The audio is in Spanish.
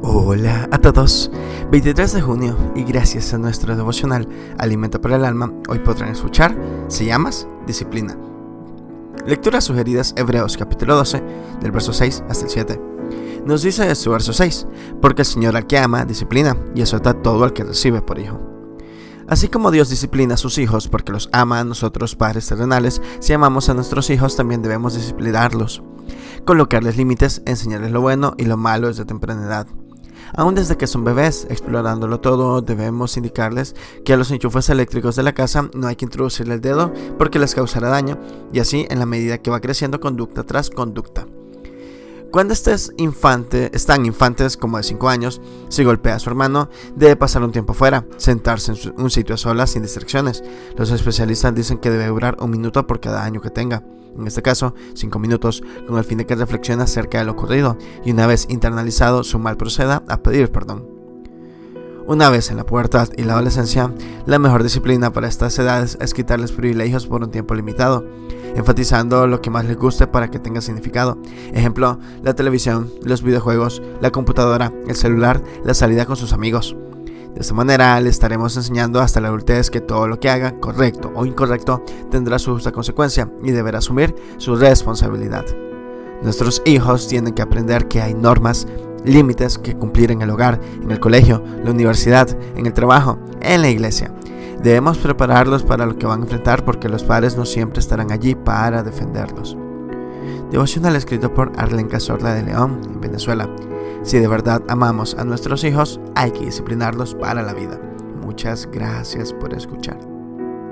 Hola a todos, 23 de junio y gracias a nuestro devocional Alimento para el Alma, hoy podrán escuchar Se llamas Disciplina. Lecturas sugeridas Hebreos capítulo 12, del verso 6 hasta el 7. Nos dice su verso 6, porque el Señor al que ama disciplina y azota todo al que recibe por hijo. Así como Dios disciplina a sus hijos porque los ama a nosotros padres terrenales, si amamos a nuestros hijos también debemos disciplinarlos colocarles límites, enseñarles lo bueno y lo malo desde temprana edad. Aún desde que son bebés, explorándolo todo, debemos indicarles que a los enchufes eléctricos de la casa no hay que introducirle el dedo porque les causará daño, y así en la medida que va creciendo conducta tras conducta. Cuando estés infante, están infantes como de 5 años, si golpea a su hermano, debe pasar un tiempo fuera, sentarse en un sitio a solas sin distracciones. Los especialistas dicen que debe durar un minuto por cada año que tenga. En este caso, 5 minutos, con el fin de que reflexione acerca de lo ocurrido y una vez internalizado su mal proceda a pedir perdón. Una vez en la pubertad y la adolescencia, la mejor disciplina para estas edades es quitarles privilegios por un tiempo limitado, enfatizando lo que más les guste para que tenga significado. Ejemplo, la televisión, los videojuegos, la computadora, el celular, la salida con sus amigos. De esta manera le estaremos enseñando hasta la adultez que todo lo que haga, correcto o incorrecto, tendrá su justa consecuencia y deberá asumir su responsabilidad. Nuestros hijos tienen que aprender que hay normas límites que cumplir en el hogar, en el colegio, la universidad, en el trabajo, en la iglesia. Debemos prepararlos para lo que van a enfrentar porque los padres no siempre estarán allí para defenderlos. Devocional escrito por Arlen Cazorla de León, en Venezuela. Si de verdad amamos a nuestros hijos, hay que disciplinarlos para la vida. Muchas gracias por escuchar.